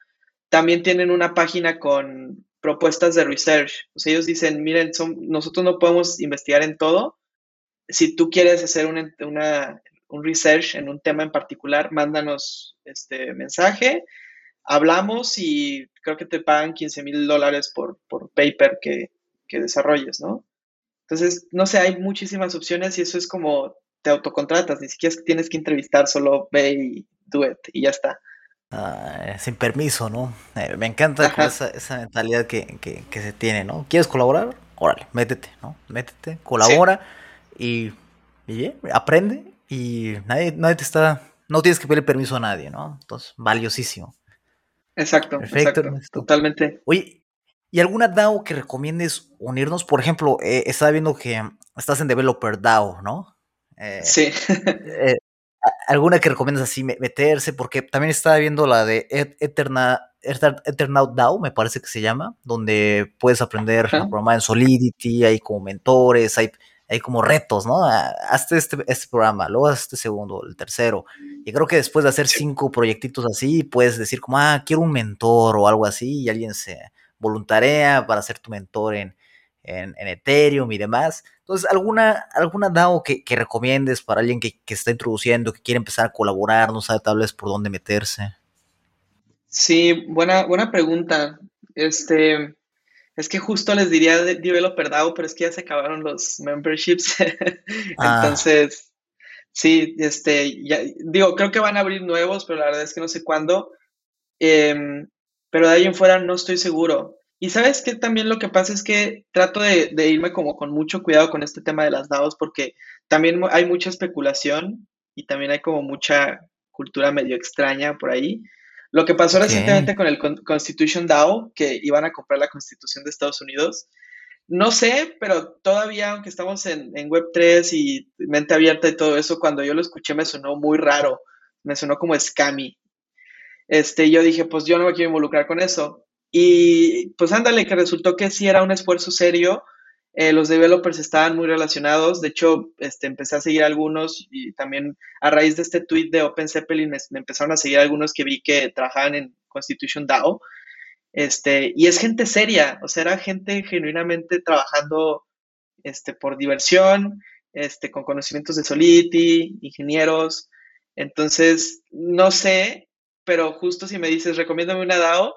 también tienen una página con propuestas de research. O sea, ellos dicen, miren, son, nosotros no podemos investigar en todo. Si tú quieres hacer una, un research en un tema en particular, mándanos este mensaje hablamos y creo que te pagan 15 mil dólares por, paper que, desarrolles, ¿no? Entonces, no sé, hay muchísimas opciones y eso es como te autocontratas, ni siquiera tienes que entrevistar, solo ve y do it y ya está. Ah, sin permiso, ¿no? Eh, me encanta esa, mentalidad que, se tiene, ¿no? ¿Quieres colaborar? Órale, métete, ¿no? Métete, colabora y, y aprende y nadie, nadie te está, no tienes que pedirle permiso a nadie, ¿no? Entonces, valiosísimo. Exacto, Perfecto, totalmente. Oye, ¿y alguna DAO que recomiendes unirnos? Por ejemplo, eh, estaba viendo que estás en Developer DAO, ¿no? Eh, sí. Eh, ¿Alguna que recomiendas así meterse? Porque también estaba viendo la de Eterna, Eternaut DAO, me parece que se llama, donde puedes aprender a programar en Solidity, hay como mentores, hay hay como retos, ¿no? Ah, hazte este, este programa, luego haz este segundo, el tercero. Y creo que después de hacer cinco proyectitos así, puedes decir como, ah, quiero un mentor o algo así, y alguien se voluntarea para ser tu mentor en, en, Ethereum y demás. Entonces, ¿alguna, alguna DAO que, que recomiendes para alguien que, que, está introduciendo, que quiere empezar a colaborar, no sabe tal vez por dónde meterse? Sí, buena, buena pregunta. Este, es que justo les diría de Developer DAO, pero es que ya se acabaron los memberships. Entonces, sí, este, ya, digo, creo que van a abrir nuevos, pero la verdad es que no sé cuándo. Em, pero de ahí en fuera no estoy seguro. Y sabes que también lo que pasa es que trato de, irme como con mucho cuidado con este tema de las DAOs, porque también hay mucha especulación y también hay como mucha cultura medio extraña por ahí. Lo que pasó recientemente con el Constitution DAO, que iban a comprar la constitución de Estados Unidos, no sé, pero todavía, aunque estamos en, en Web3 y mente abierta y todo eso, cuando yo lo escuché me sonó muy raro, me sonó como scammy. Este, yo dije, pues yo no me quiero involucrar con eso. Y pues ándale, que resultó que sí era un esfuerzo serio. Eh, los developers estaban muy relacionados. De hecho, este, empecé a seguir algunos y también a raíz de este tweet de Open Zeppelin me, empezaron a seguir algunos que vi que trabajaban en Constitution DAO. Este, y es gente seria, o sea, era gente genuinamente trabajando este, por diversión, este, con conocimientos de Solidity, ingenieros. Entonces, no sé, pero justo si me dices, recomiéndame una DAO,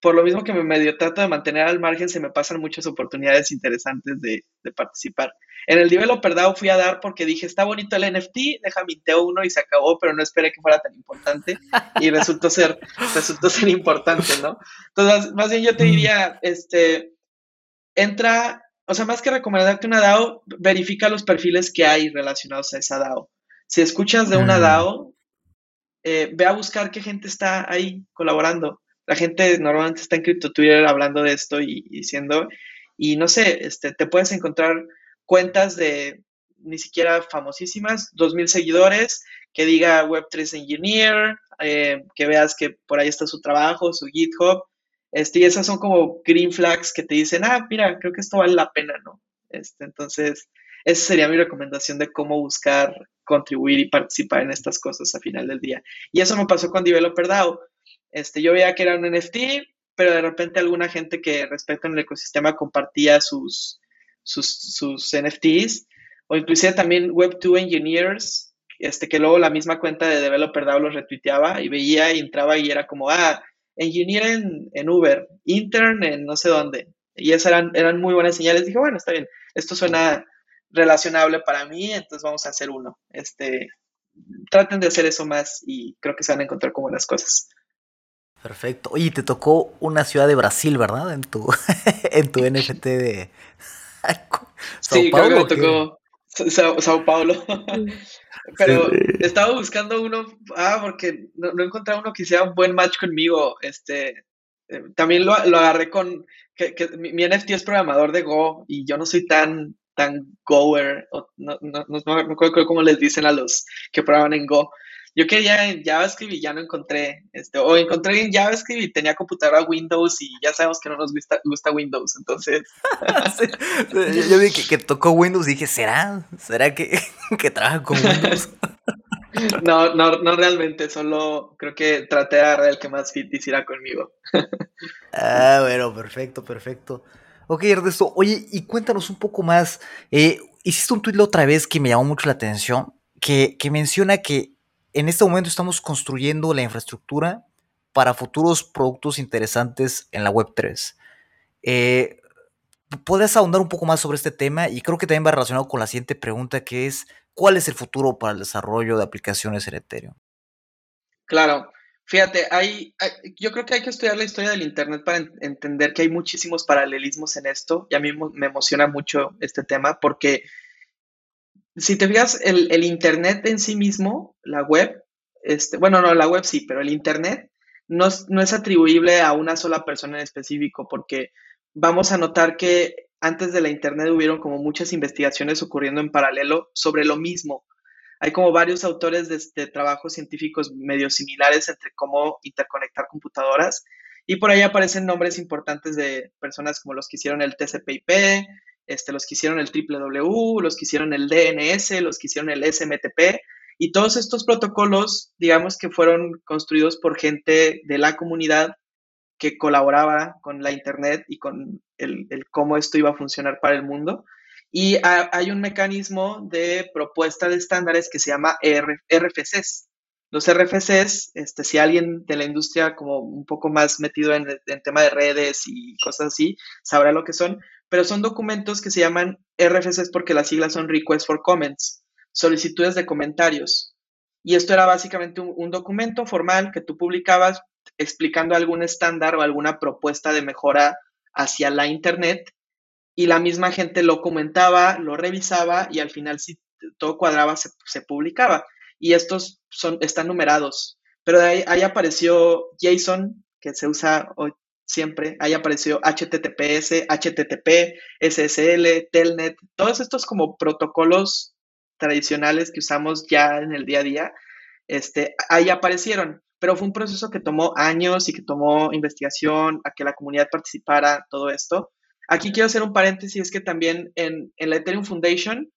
por lo mismo que me medio trato de mantener al margen, se me pasan muchas oportunidades interesantes de, participar. En el Developer DAO fui a dar porque dije, está bonito el NFT, deja minteo uno y se acabó, pero no esperé que fuera tan importante y resultó ser, resultó ser importante, ¿no? Entonces, más, bien yo te diría, este, entra, o sea, más que recomendarte una DAO, verifica los perfiles que hay relacionados a esa DAO. Si escuchas de una mm. DAO, eh, ve a buscar qué gente está ahí colaborando la gente normalmente está en Crypto Twitter hablando de esto y, diciendo, y no sé, este, te puedes encontrar cuentas de ni siquiera famosísimas, 2.000 seguidores, que diga Web3 Engineer, eh, que veas que por ahí está su trabajo, su GitHub, este, y esas son como green flags que te dicen, ah, mira, creo que esto vale la pena, ¿no? Este, entonces, esa sería mi recomendación de cómo buscar contribuir y participar en estas cosas a final del día. Y eso me pasó con Developer DAO. Este, yo veía que era un NFT, pero de repente alguna gente que respeta en el ecosistema compartía sus, sus, NFTs, o inclusive también Web2 Engineers, este, que luego la misma cuenta de Developer DAO los retuiteaba y veía y entraba y era como, ah, Engineer en, Uber, Intern en no sé dónde. Y esas eran, eran muy buenas señales. Dije, bueno, está bien, esto suena relacionable para mí, entonces vamos a hacer uno. Este, traten de hacer eso más y creo que se van a encontrar como las cosas. Perfecto. Oye, te tocó una ciudad de Brasil, ¿verdad? En tu, en tu NFT de. ¿Sao sí, Paulo, creo que me tocó Sao, Paulo. Pero estaba buscando uno, ah, porque no, no encontraba uno que hiciera un buen match conmigo. Este, eh, también lo, lo, agarré con que, que mi, mi, NFT es programador de Go y yo no soy tan tan goer, no, no, no, no, no cómo les dicen a los que programan en Go. Yo quería en JavaScript y ya no encontré, este, o encontré en JavaScript y tenía computadora Windows y ya sabemos que no nos gusta, gusta Windows, entonces. Yo vi que, tocó Windows y dije, ¿será? ¿Será que, que trabaja con Windows? no, no, no realmente, solo creo que traté de agarrar el que más fit hiciera conmigo. ah, bueno, perfecto, perfecto. Ok, Ernesto, oye, y cuéntanos un poco más. Eh, hiciste un tweet otra vez que me llamó mucho la atención, que, que menciona que en este momento estamos construyendo la infraestructura para futuros productos interesantes en la Web3. Eh, ¿Puedes ahondar un poco más sobre este tema? Y creo que también va relacionado con la siguiente pregunta, que es, ¿cuál es el futuro para el desarrollo de aplicaciones en Ethereum? Claro, fíjate, hay, yo creo que hay que estudiar la historia del Internet para entender que hay muchísimos paralelismos en esto, y a mí me emociona mucho este tema porque si te fijas, el, Internet en sí mismo, la web, este, bueno, no, la web sí, pero el Internet no, es atribuible a una sola persona en específico, porque vamos a notar que antes de la Internet hubieron como muchas investigaciones ocurriendo en paralelo sobre lo mismo. Hay como varios autores de, de trabajos científicos medio similares entre cómo interconectar computadoras y por ahí aparecen nombres importantes de personas como los que hicieron el TCP/IP, este, los que hicieron el www, los que hicieron el DNS, los que hicieron el SMTP, y todos estos protocolos, digamos que fueron construidos por gente de la comunidad que colaboraba con la Internet y con el, cómo esto iba a funcionar para el mundo. Y hay un mecanismo de propuesta de estándares que se llama RFCs. Los RFCs, este, si alguien de la industria como un poco más metido en, tema de redes y cosas así, sabrá lo que son, pero son documentos que se llaman RFCs porque las siglas son Request for Comments, solicitudes de comentarios. Y esto era básicamente un, documento formal que tú publicabas explicando algún estándar o alguna propuesta de mejora hacia la Internet y la misma gente lo comentaba, lo revisaba y al final si todo cuadraba se publicaba. Y estos son, están numerados. Pero ahí, apareció JSON, que se usa hoy siempre, ahí apareció HTTPS, HTTP, SSL, Telnet, todos estos como protocolos tradicionales que usamos ya en el día a día, este, ahí aparecieron, pero fue un proceso que tomó años y que tomó investigación, a que la comunidad participara, todo esto. Aquí quiero hacer un paréntesis, es que también en, en la Ethereum Foundation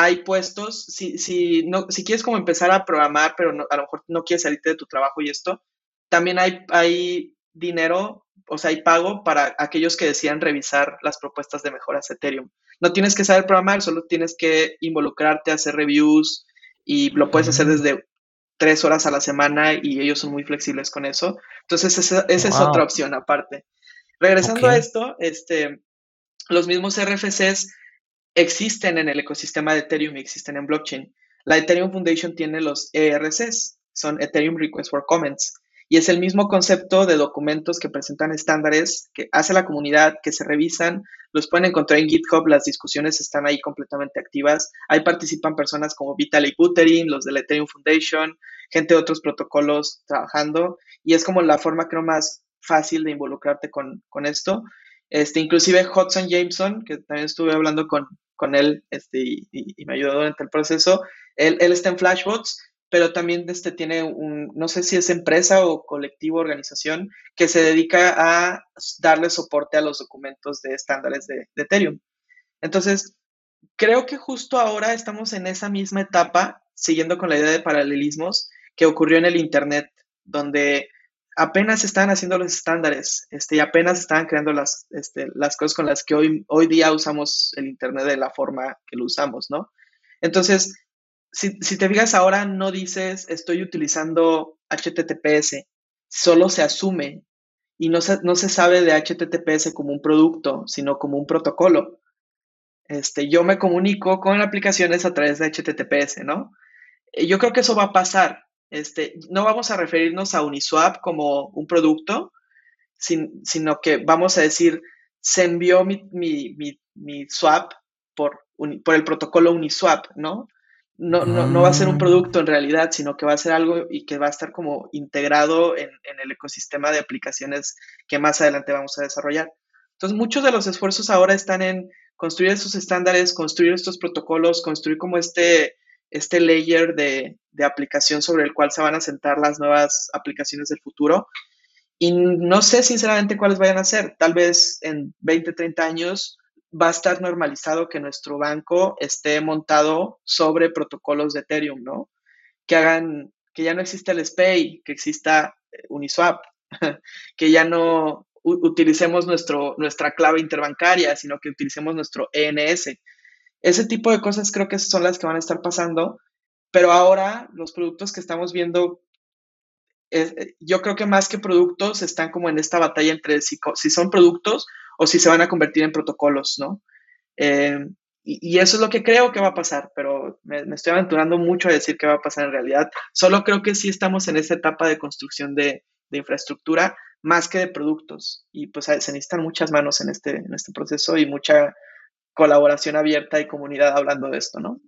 hay puestos, si, si, no, si quieres como empezar a programar, pero a lo mejor no quieres salirte de tu trabajo y esto, también hay, hay dinero, o sea, hay pago para aquellos que decían revisar las propuestas de mejoras Ethereum. No tienes que saber programar, solo tienes que involucrarte, hacer reviews y lo puedes hacer desde tres horas a la semana y ellos son muy flexibles con eso. Entonces, esa, es otra opción aparte. Regresando a esto, este, los mismos RFCs existen en el ecosistema de Ethereum y existen en blockchain. La Ethereum Foundation tiene los ERCs, son Ethereum Request for Comments, y es el mismo concepto de documentos que presentan estándares que hace la comunidad, que se revisan, los pueden encontrar en GitHub, las discusiones están ahí completamente activas. Ahí participan personas como Vitaly Buterin, los de la Ethereum Foundation, gente de otros protocolos trabajando, y es como la forma creo más fácil de involucrarte con, esto. Este, inclusive Hudson Jameson, que también estuve hablando con, con él este, y, me ayudó durante el proceso, él, él está en Flashbots pero también este tiene un, no sé si es empresa o colectivo, organización, que se dedica a darle soporte a los documentos de estándares de, Ethereum. Entonces, creo que justo ahora estamos en esa misma etapa, siguiendo con la idea de paralelismos, que ocurrió en el Internet, donde apenas estaban haciendo los estándares este, y apenas estaban creando las, este, las cosas con las que hoy, hoy día usamos el Internet de la forma que lo usamos, ¿no? Entonces, si, te fijas ahora, no dices estoy utilizando HTTPS, solo se asume y no se, no se sabe de HTTPS como un producto, sino como un protocolo. Este, yo me comunico con aplicaciones a través de HTTPS, ¿no? Eh, yo creo que eso va a pasar. Este, no vamos a referirnos a Uniswap como un producto, sino que vamos a decir, se envió mi, swap por, por el protocolo Uniswap, ¿no? no, no, no, va a ser un mm. producto en realidad, sino que va a ser algo y que va a estar como integrado en, el ecosistema de aplicaciones que más adelante vamos a desarrollar. Entonces, muchos de los esfuerzos ahora están en construir estos estándares, construir estos protocolos, construir como este, este layer de, de aplicación sobre el cual se van a sentar las nuevas aplicaciones del futuro. Y no sé sinceramente cuáles vayan a ser. Tal vez en 20, 30 años va a estar normalizado que nuestro banco esté montado sobre protocolos de Ethereum, ¿no? Que hagan, que ya no exista el SPAY, que exista eh, Uniswap, que ya no utilicemos nuestro, nuestra clave interbancaria, sino que utilicemos nuestro ENS. Ese tipo de cosas creo que son las que van a estar pasando, pero ahora los productos que estamos viendo, eh, yo creo que más que productos están como en esta batalla entre si, si son productos o si se van a convertir en protocolos, ¿no? Eh, y, eso es lo que creo que va a pasar, pero me, estoy aventurando mucho a decir qué va a pasar en realidad. Solo creo que sí estamos en esa etapa de construcción de, infraestructura más que de productos. Y pues se necesitan muchas manos en este, en este proceso y mucha colaboración abierta y comunidad hablando de esto, ¿no?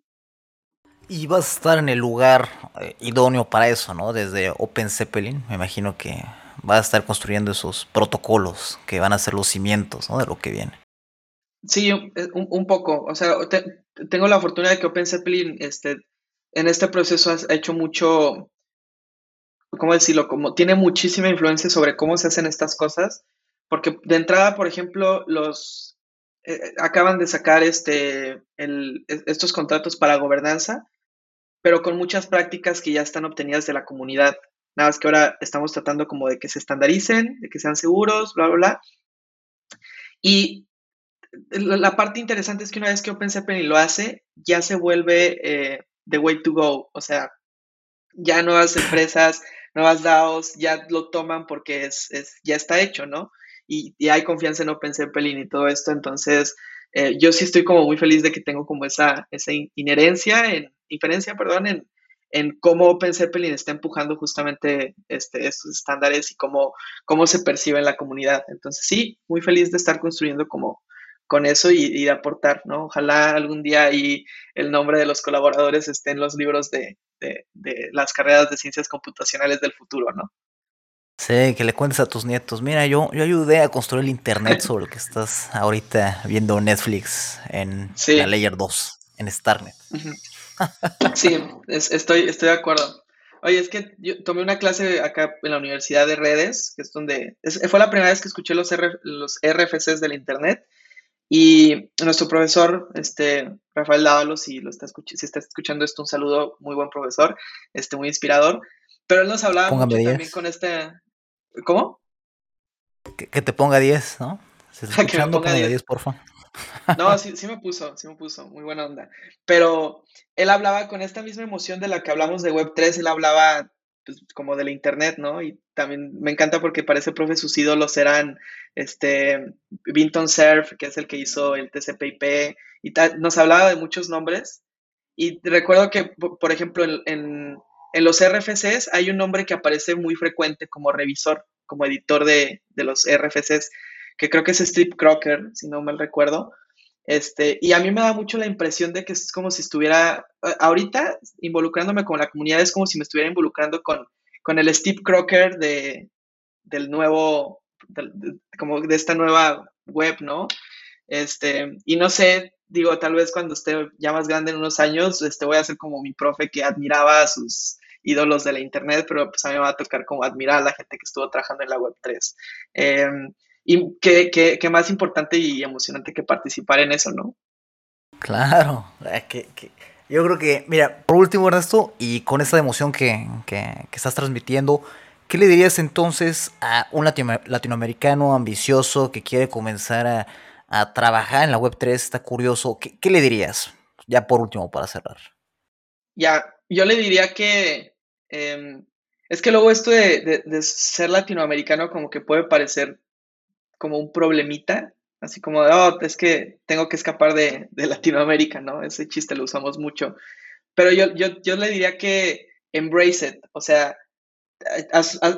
Y vas a estar en el lugar eh, idóneo para eso, ¿no? Desde Open Zeppelin, me imagino que va a estar construyendo esos protocolos que van a ser los cimientos de lo que viene. Sí, un, poco. O sea, tengo la fortuna de que Open Zeppelin este, en este proceso ha hecho mucho, ¿cómo decirlo? Como tiene muchísima influencia sobre cómo se hacen estas cosas. Porque de entrada, por ejemplo, los eh, eh, acaban de sacar este, el, estos contratos para gobernanza, pero con muchas prácticas que ya están obtenidas de la comunidad. Nada más que ahora estamos tratando como de que se estandaricen, de que sean seguros, bla, bla, bla. Y la parte interesante es que una vez que OpenZeppelin lo hace, ya se vuelve eh, the way to go. O sea, ya nuevas empresas, nuevas DAOs ya lo toman porque es, ya está hecho, ¿no? Y, hay confianza en OpenZeppelin y todo esto. Entonces, eh, yo sí estoy como muy feliz de que tengo como esa, esa inherencia, en, inferencia, perdón, en, en cómo Open Zeppelin está empujando justamente este, estos estándares y cómo, cómo se percibe en la comunidad. Entonces, sí, muy feliz de estar construyendo como con eso y, de aportar, ¿no? Ojalá algún día ahí el nombre de los colaboradores esté en los libros de, de, las carreras de ciencias computacionales del futuro, ¿no? Sí, que le cuentes a tus nietos, mira, yo, yo ayudé a construir el internet sobre lo que estás ahorita viendo Netflix en la Layer 2, en Starnet. Sí, estoy, estoy de acuerdo. Oye, es que yo tomé una clase acá en la Universidad de Redes, que es donde fue la primera vez que escuché los, los RFCs del Internet. Y nuestro profesor, este, Rafael Dávalos, si, lo está si está escuchando esto, un saludo, muy buen profesor, este, muy inspirador. Pero él nos hablaba mucho también con este... ¿Cómo? Que, te ponga 10, ¿no? Si estás escuchando, ponga 10, por favor. No, sí, sí me puso, sí me puso, muy buena onda. Pero él hablaba con esta misma emoción de la que hablamos de Web3, él hablaba pues, como de la internet, ¿no? Y también me encanta porque parece profe sus ídolos eran este Vinton Cerf, que es el que hizo el TCP/IP, y nos hablaba de muchos nombres. Y recuerdo que, por ejemplo, en, en, los RFCs hay un nombre que aparece muy frecuente como revisor, como editor de, de los RFCs que creo que es Steve Crocker, si no mal recuerdo. Este, y a mí me da mucho la impresión de que es como si estuviera, ahorita involucrándome con la comunidad, es como si me estuviera involucrando con, con el Steve Crocker de, del nuevo, como de esta nueva web, ¿no? Este, y no sé, digo, tal vez cuando esté ya más grande en unos años, este, voy a ser como mi profe que admiraba sus ídolos de la internet, pero pues a mí me va a tocar como admirar a la gente que estuvo trabajando en la web 3. Y qué, qué, más importante y emocionante que participar en eso, ¿no? Claro, eh, que, yo creo que, mira, por último, Ernesto, y con esta emoción que, estás transmitiendo, ¿qué le dirías entonces a un latinoamericano ambicioso que quiere comenzar a, trabajar en la Web3, está curioso? ¿Qué, le dirías? Ya por último, para cerrar. Ya, yo le diría que em, es que luego esto de, ser latinoamericano como que puede parecer como un problemita, así como de, oh, es que tengo que escapar de, Latinoamérica, ¿no? Ese chiste lo usamos mucho. Pero yo, yo, le diría que embrace it, o sea,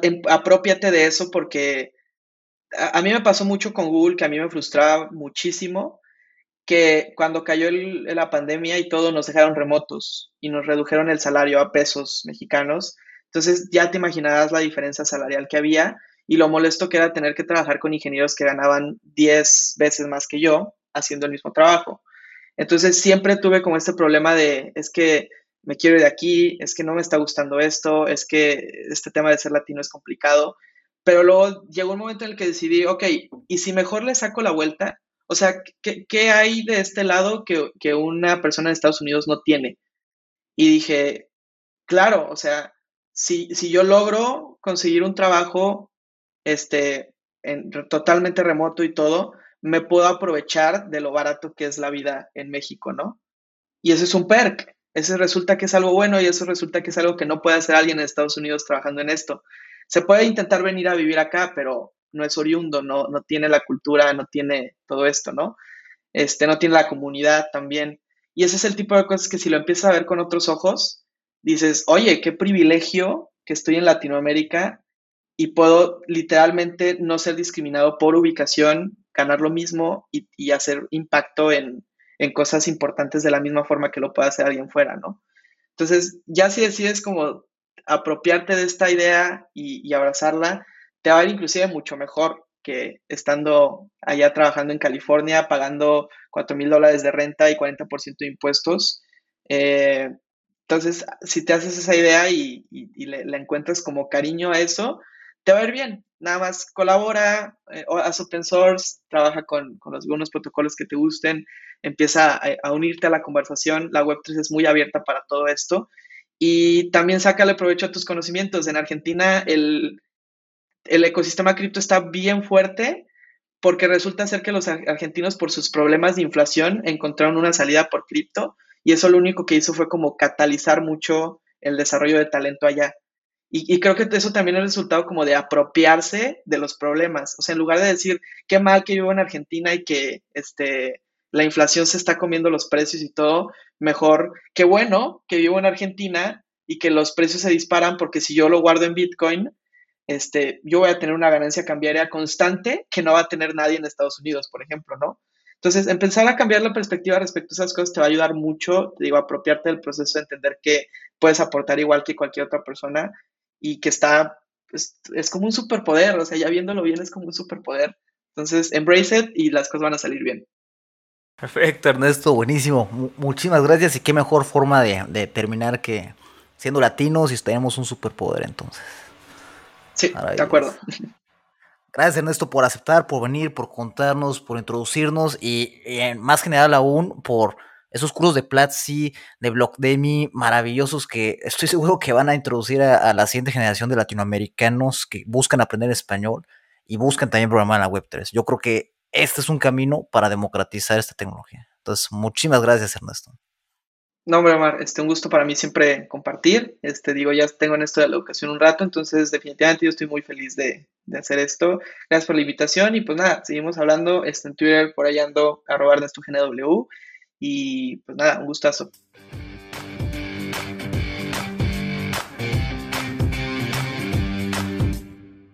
em, apropiate de eso porque a, mí me pasó mucho con Google, que a mí me frustraba muchísimo, que cuando cayó la pandemia y todo nos dejaron remotos y nos redujeron el salario a pesos mexicanos. Entonces ya te imaginarás la diferencia salarial que había y lo molesto que era tener que trabajar con ingenieros que ganaban 10 veces más que yo haciendo el mismo trabajo. Entonces siempre tuve como este problema de, es que me quiero de aquí, es que no me está gustando esto, es que este tema de ser latino es complicado. Pero luego llegó un momento en el que decidí, ok, ¿y si mejor le saco la vuelta? O sea, ¿qué, hay de este lado que, una persona en Estados Unidos no tiene? Y dije, claro, o sea, si, yo logro conseguir un trabajo este, en, totalmente remoto y todo, me puedo aprovechar de lo barato que es la vida en México, ¿no? Y eso es un perk. Ese resulta que es algo bueno y eso resulta que es algo que no puede hacer alguien en Estados Unidos trabajando en esto. Se puede intentar venir a vivir acá, pero no es oriundo, no, no tiene la cultura, no tiene todo esto, ¿no? Este, no tiene la comunidad también. Y ese es el tipo de cosas que si lo empiezas a ver con otros ojos, dices, oye, qué privilegio que estoy en Latinoamérica y puedo literalmente no ser discriminado por ubicación, ganar lo mismo y, hacer impacto en, cosas importantes de la misma forma que lo puede hacer alguien fuera, ¿no? Entonces, ya si decides como apropiarte de esta idea y, abrazarla, te va a ir inclusive mucho mejor que estando allá trabajando en California, pagando 4 mil dólares de renta y 40% de impuestos. Eh, entonces, si te haces esa idea y, le, encuentras como cariño a eso, te va a ir bien. Nada más colabora, eh, haz open source, trabaja con, con los, algunos protocolos que te gusten, empieza a, unirte a la conversación. La Web3 es muy abierta para todo esto. Y también sácale provecho a tus conocimientos. En Argentina el, el ecosistema cripto está bien fuerte porque resulta ser que los argentinos por sus problemas de inflación encontraron una salida por cripto y eso lo único que hizo fue como catalizar mucho el desarrollo de talento allá. Y, creo que eso también es resultado como de apropiarse de los problemas. O sea, en lugar de decir, qué mal que vivo en Argentina y que este, la inflación se está comiendo los precios y todo, mejor, qué bueno que vivo en Argentina y que los precios se disparan porque si yo lo guardo en Bitcoin, este, yo voy a tener una ganancia cambiaria constante que no va a tener nadie en Estados Unidos, por ejemplo, ¿no? Entonces, empezar a cambiar la perspectiva respecto a esas cosas te va a ayudar mucho, te digo, apropiarte del proceso, de entender que puedes aportar igual que cualquier otra persona y que está, pues, es como un superpoder, o sea, ya viéndolo bien es como un superpoder. Entonces, embrace it y las cosas van a salir bien. Perfecto, Ernesto, buenísimo. muchísimas gracias y qué mejor forma de, de terminar que siendo latinos y tenemos un superpoder entonces. Sí, de acuerdo. Gracias Ernesto por aceptar, por venir, por contarnos, por introducirnos y, más general aún por esos cursos de Platzi, de Blockdemi maravillosos que estoy seguro que van a introducir a, la siguiente generación de latinoamericanos que buscan aprender español y buscan también programar en la Web3. Yo creo que este es un camino para democratizar esta tecnología. Entonces, muchísimas gracias Ernesto. No, hombre, Omar, este, un gusto para mí siempre compartir. Este, digo, ya tengo en esto de la educación un rato, entonces definitivamente yo estoy muy feliz de, hacer esto. Gracias por la invitación y pues nada, seguimos hablando. Este, en Twitter, por ahí ando, Ernesto GNW. Y pues nada, un gustazo.